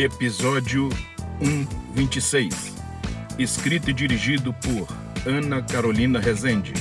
Episódio 126. Escrito e dirigido por Ana Carolina Rezende.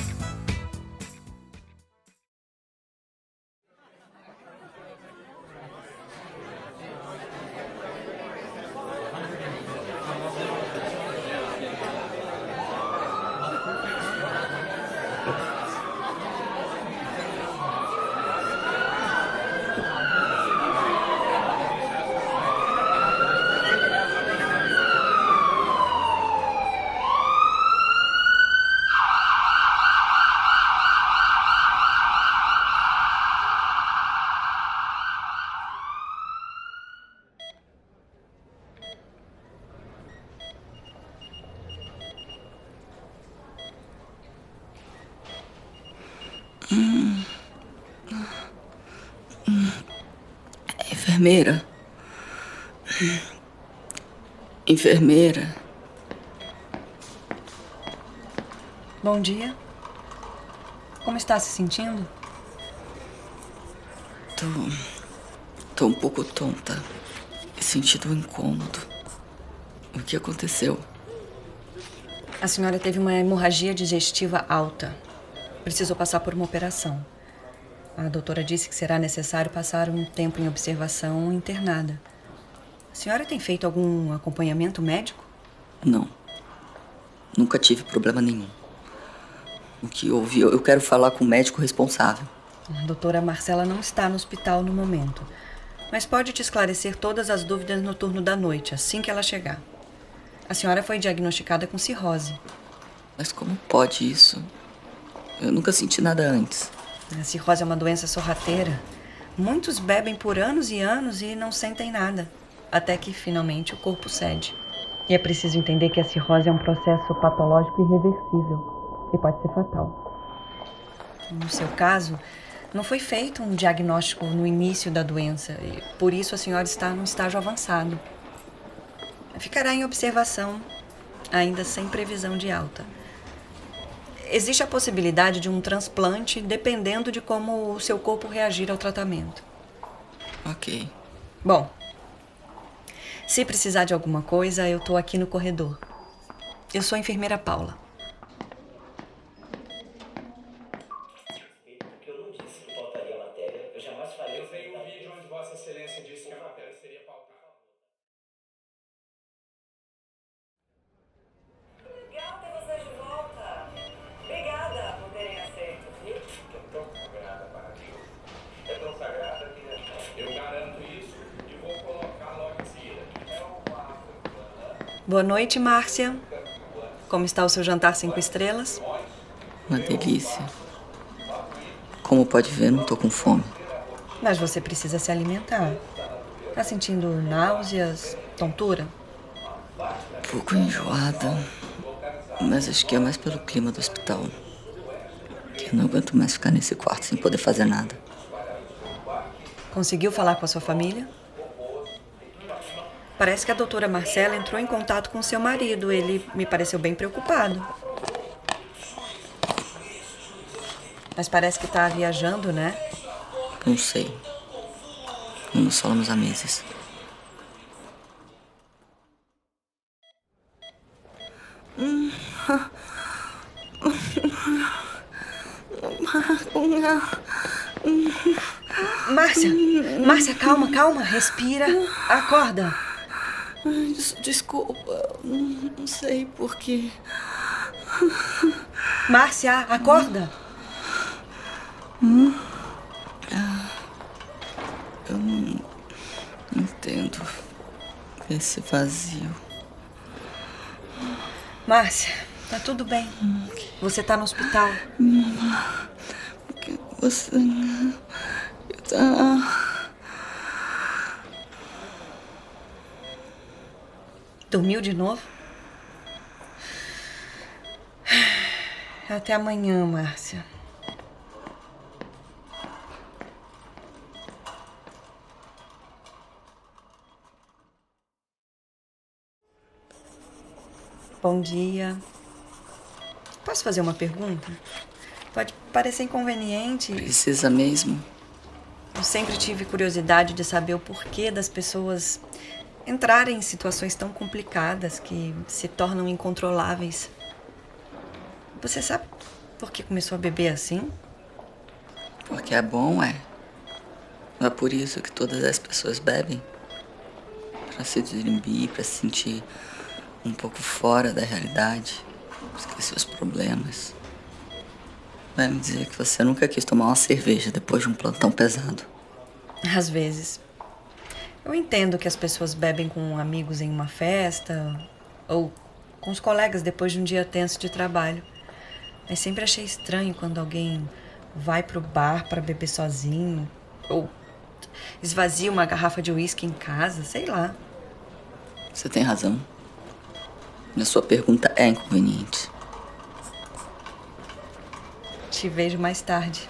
Enfermeira. Enfermeira. Bom dia. Como está se sentindo? Tô. tô um pouco tonta. E sentindo um incômodo. O que aconteceu? A senhora teve uma hemorragia digestiva alta. Precisou passar por uma operação. A doutora disse que será necessário passar um tempo em observação internada. A senhora tem feito algum acompanhamento médico? Não. Nunca tive problema nenhum. O que houve, eu quero falar com o médico responsável. A doutora Marcela não está no hospital no momento, mas pode te esclarecer todas as dúvidas no turno da noite, assim que ela chegar. A senhora foi diagnosticada com cirrose. Mas como pode isso? Eu nunca senti nada antes. A cirrose é uma doença sorrateira. Muitos bebem por anos e anos e não sentem nada, até que finalmente o corpo cede. E é preciso entender que a cirrose é um processo patológico irreversível e pode ser fatal. No seu caso, não foi feito um diagnóstico no início da doença e por isso a senhora está num estágio avançado. Ficará em observação, ainda sem previsão de alta existe a possibilidade de um transplante dependendo de como o seu corpo reagir ao tratamento. Ok. Bom, se precisar de alguma coisa, eu tô aqui no corredor. Eu sou a enfermeira Paula. Boa noite, Márcia. Como está o seu jantar cinco estrelas? Uma delícia. Como pode ver, não tô com fome. Mas você precisa se alimentar. Tá sentindo náuseas, tontura? Um pouco enjoada. Mas acho que é mais pelo clima do hospital. Que eu não aguento mais ficar nesse quarto sem poder fazer nada. Conseguiu falar com a sua família? Parece que a doutora Marcela entrou em contato com seu marido. Ele me pareceu bem preocupado. Mas parece que está viajando, né? Não sei. Não nos falamos há meses. Márcia, Márcia, calma, calma, respira, acorda. Des desculpa, não sei porquê. Márcia, acorda. Hum? Ah, eu não entendo esse vazio. Márcia, tá tudo bem. Você tá no hospital. Porque você. Tá. Dormiu de novo? Até amanhã, Márcia. Bom dia. Posso fazer uma pergunta? Pode parecer inconveniente. Precisa mesmo? Eu sempre tive curiosidade de saber o porquê das pessoas entrar em situações tão complicadas que se tornam incontroláveis. Você sabe por que começou a beber assim? Porque é bom, é. Não é por isso que todas as pessoas bebem? Para se deslimbir, para se sentir um pouco fora da realidade, esquecer os problemas. Vai me dizer que você nunca quis tomar uma cerveja depois de um plantão pesado. Às vezes. Eu entendo que as pessoas bebem com amigos em uma festa ou com os colegas depois de um dia tenso de trabalho. Mas sempre achei estranho quando alguém vai pro bar para beber sozinho ou esvazia uma garrafa de uísque em casa, sei lá. Você tem razão. A sua pergunta é inconveniente. Te vejo mais tarde.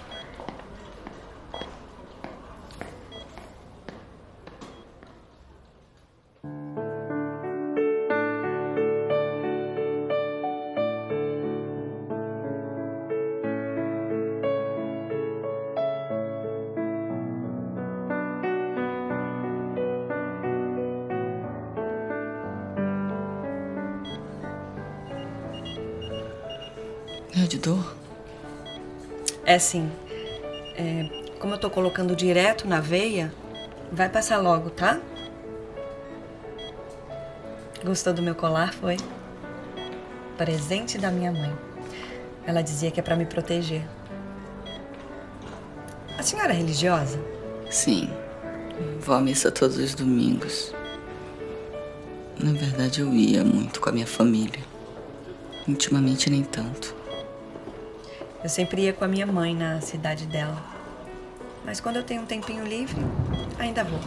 É de dor? É sim. É, como eu tô colocando direto na veia, vai passar logo, tá? Gostou do meu colar, foi? Presente da minha mãe. Ela dizia que é para me proteger. A senhora é religiosa? Sim. Vou à missa todos os domingos. Na verdade, eu ia muito com a minha família. Intimamente, nem tanto. Eu sempre ia com a minha mãe na cidade dela. Mas quando eu tenho um tempinho livre, ainda vou.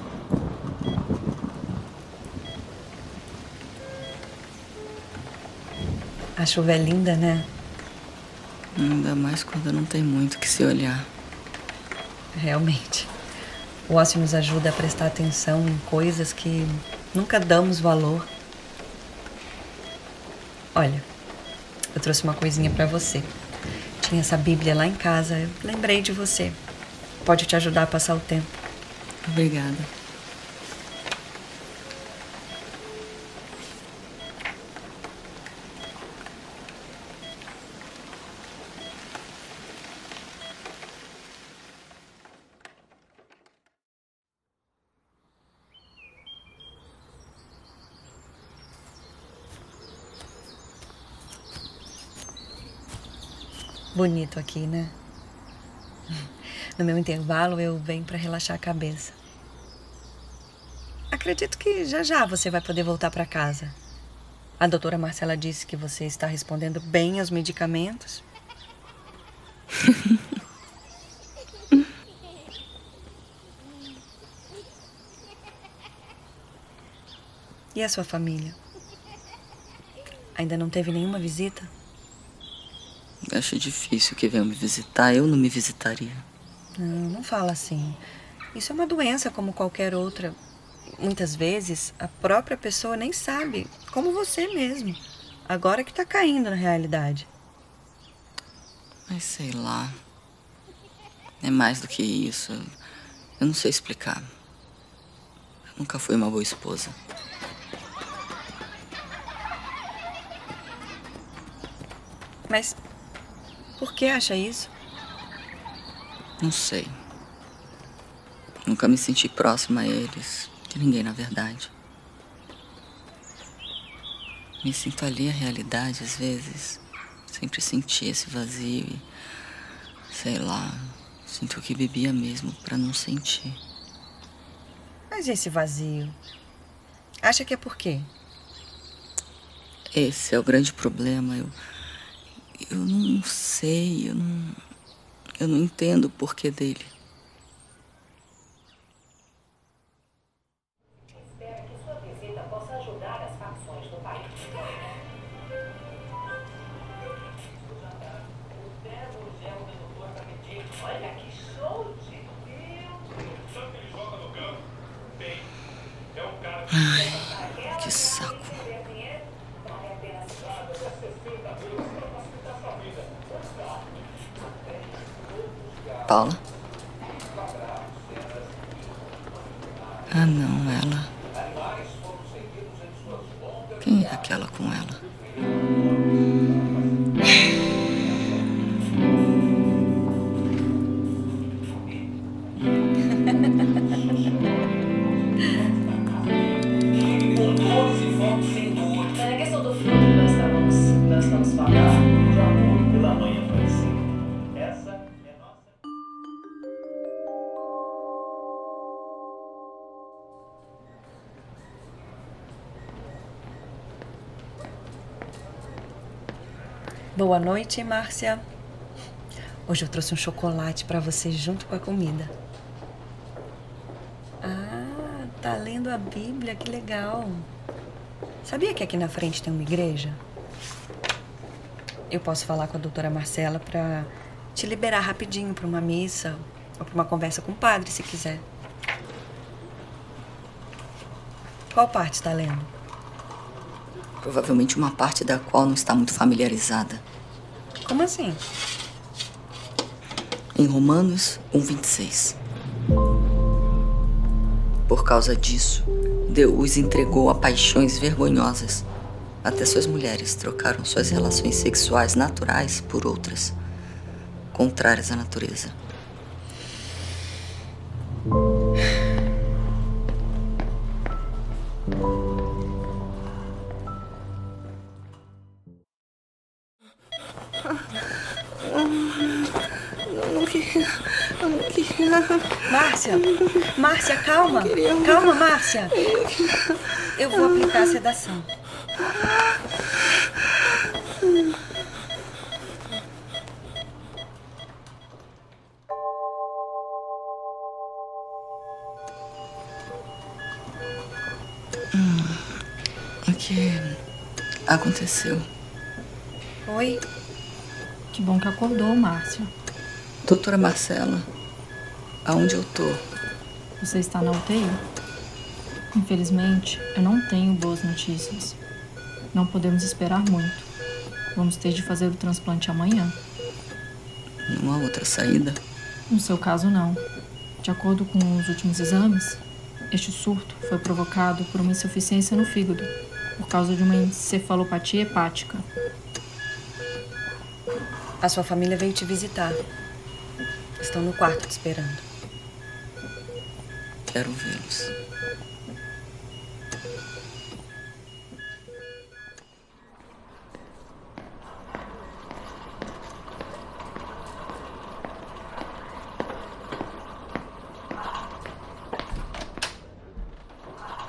A chuva é linda, né? Ainda mais quando não tem muito que se olhar. Realmente. O ócio nos ajuda a prestar atenção em coisas que nunca damos valor. Olha, eu trouxe uma coisinha para você. Tinha essa Bíblia lá em casa. Eu lembrei de você. Pode te ajudar a passar o tempo. Obrigada. Bonito aqui, né? No meu intervalo eu venho para relaxar a cabeça. Acredito que já já você vai poder voltar para casa. A doutora Marcela disse que você está respondendo bem aos medicamentos. e a sua família? Ainda não teve nenhuma visita? Acho difícil que venham me visitar. Eu não me visitaria. Não, não fala assim. Isso é uma doença como qualquer outra. Muitas vezes a própria pessoa nem sabe, como você mesmo. Agora que tá caindo na realidade. Mas sei lá. É mais do que isso. Eu não sei explicar. Eu nunca fui uma boa esposa. Mas por que acha isso? Não sei. Nunca me senti próxima a eles. De ninguém, na verdade. Me sinto ali a realidade, às vezes. Sempre senti esse vazio e. Sei lá. Sinto que bebia mesmo para não sentir. Mas esse vazio? Acha que é por quê? Esse é o grande problema. Eu. Eu não sei, eu não. Eu não entendo o porquê dele. Espero Paula? Ah, não, ela. Boa noite, Márcia. Hoje eu trouxe um chocolate pra você junto com a comida. Ah, tá lendo a Bíblia, que legal. Sabia que aqui na frente tem uma igreja? Eu posso falar com a doutora Marcela pra te liberar rapidinho pra uma missa ou pra uma conversa com o padre, se quiser. Qual parte está lendo? Provavelmente uma parte da qual não está muito familiarizada. Como assim? Em Romanos 1,26. Por causa disso, Deus os entregou a paixões vergonhosas. Até suas mulheres trocaram suas relações sexuais naturais por outras, contrárias à natureza. Márcia! Márcia, calma! Calma, Márcia! Eu vou aplicar a sedação. O que aconteceu? Oi? Que bom que acordou, Márcia. Doutora Marcela, aonde eu tô? Você está na UTI? Infelizmente, eu não tenho boas notícias. Não podemos esperar muito. Vamos ter de fazer o transplante amanhã. Não há outra saída? No seu caso, não. De acordo com os últimos exames, este surto foi provocado por uma insuficiência no fígado, por causa de uma encefalopatia hepática. A sua família veio te visitar. Estão no quarto te esperando. Quero vê-los.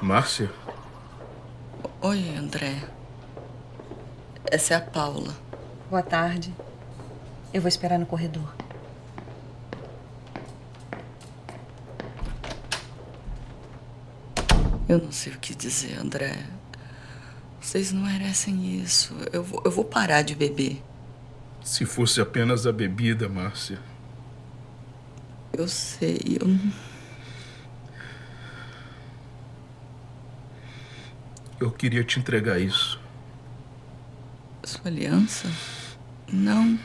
Márcia? Oi, André. Essa é a Paula. Boa tarde. Eu vou esperar no corredor. Eu não sei o que dizer, André. Vocês não merecem isso. Eu vou, eu vou parar de beber. Se fosse apenas a bebida, Márcia. Eu sei, eu não. Eu queria te entregar isso. Sua aliança? Não.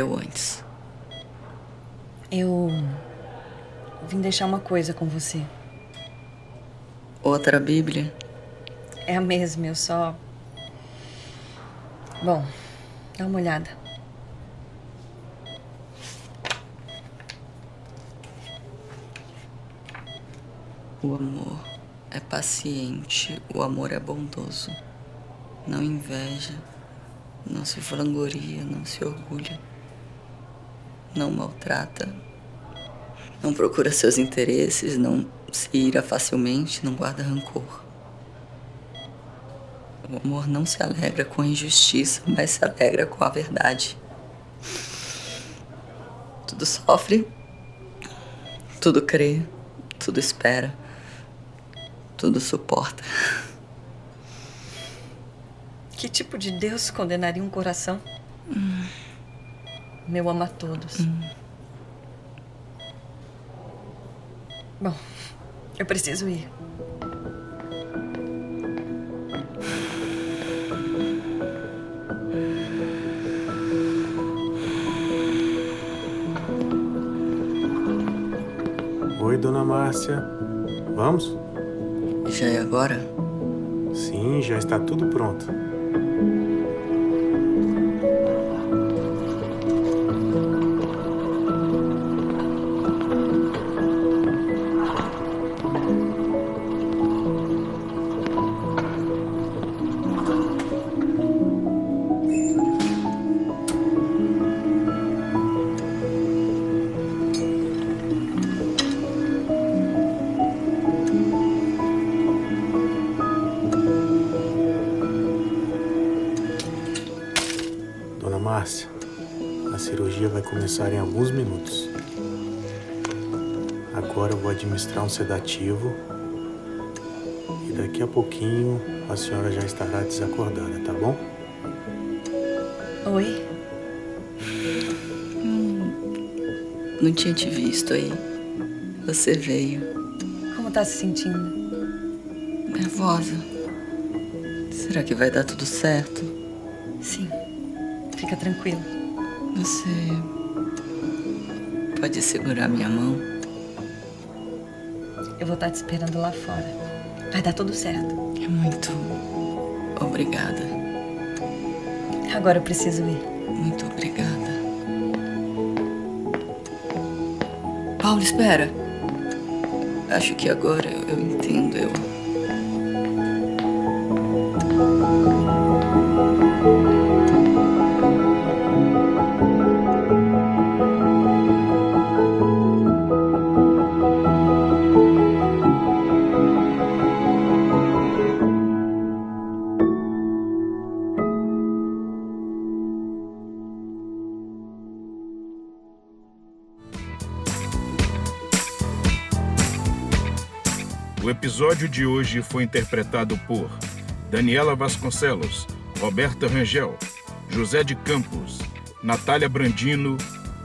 Bateu antes. Eu vim deixar uma coisa com você. Outra Bíblia? É a mesma, eu só. Bom, dá uma olhada. O amor é paciente, o amor é bondoso. Não inveja, não se vangloria, não se orgulha. Não maltrata. Não procura seus interesses, não se ira facilmente, não guarda rancor. O amor não se alegra com a injustiça, mas se alegra com a verdade. Tudo sofre, tudo crê, tudo espera, tudo suporta. Que tipo de Deus condenaria um coração? Meu ama a todos. Bom, eu preciso ir. Oi, dona Márcia. Vamos? Já é agora? Sim, já está tudo pronto. Márcia, a cirurgia vai começar em alguns minutos. Agora eu vou administrar um sedativo e daqui a pouquinho a senhora já estará desacordada, tá bom? Oi? Não tinha te visto aí. Você veio. Como tá se sentindo? Nervosa. Será que vai dar tudo certo? Fica tranquilo. Você. Pode segurar minha mão? Eu vou estar te esperando lá fora. Vai dar tudo certo. É muito. Obrigada. Agora eu preciso ir. Muito obrigada. Paulo, espera. Acho que agora eu entendo. Eu. Episódio de hoje foi interpretado por Daniela Vasconcelos, Roberta Rangel, José de Campos, Natália Brandino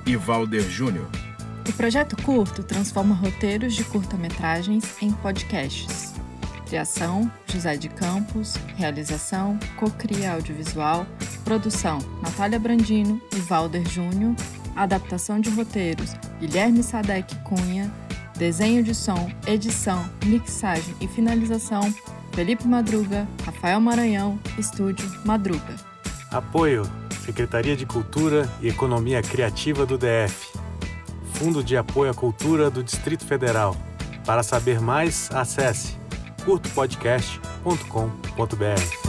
e Valder Júnior. O projeto curto transforma roteiros de curta-metragens em podcasts. Criação: José de Campos. Realização: Cocria Audiovisual. Produção: Natália Brandino e Valder Júnior. Adaptação de roteiros: Guilherme Sadek Cunha. Desenho de som, edição, mixagem e finalização: Felipe Madruga, Rafael Maranhão, Estúdio Madruga. Apoio: Secretaria de Cultura e Economia Criativa do DF. Fundo de Apoio à Cultura do Distrito Federal. Para saber mais, acesse curtopodcast.com.br.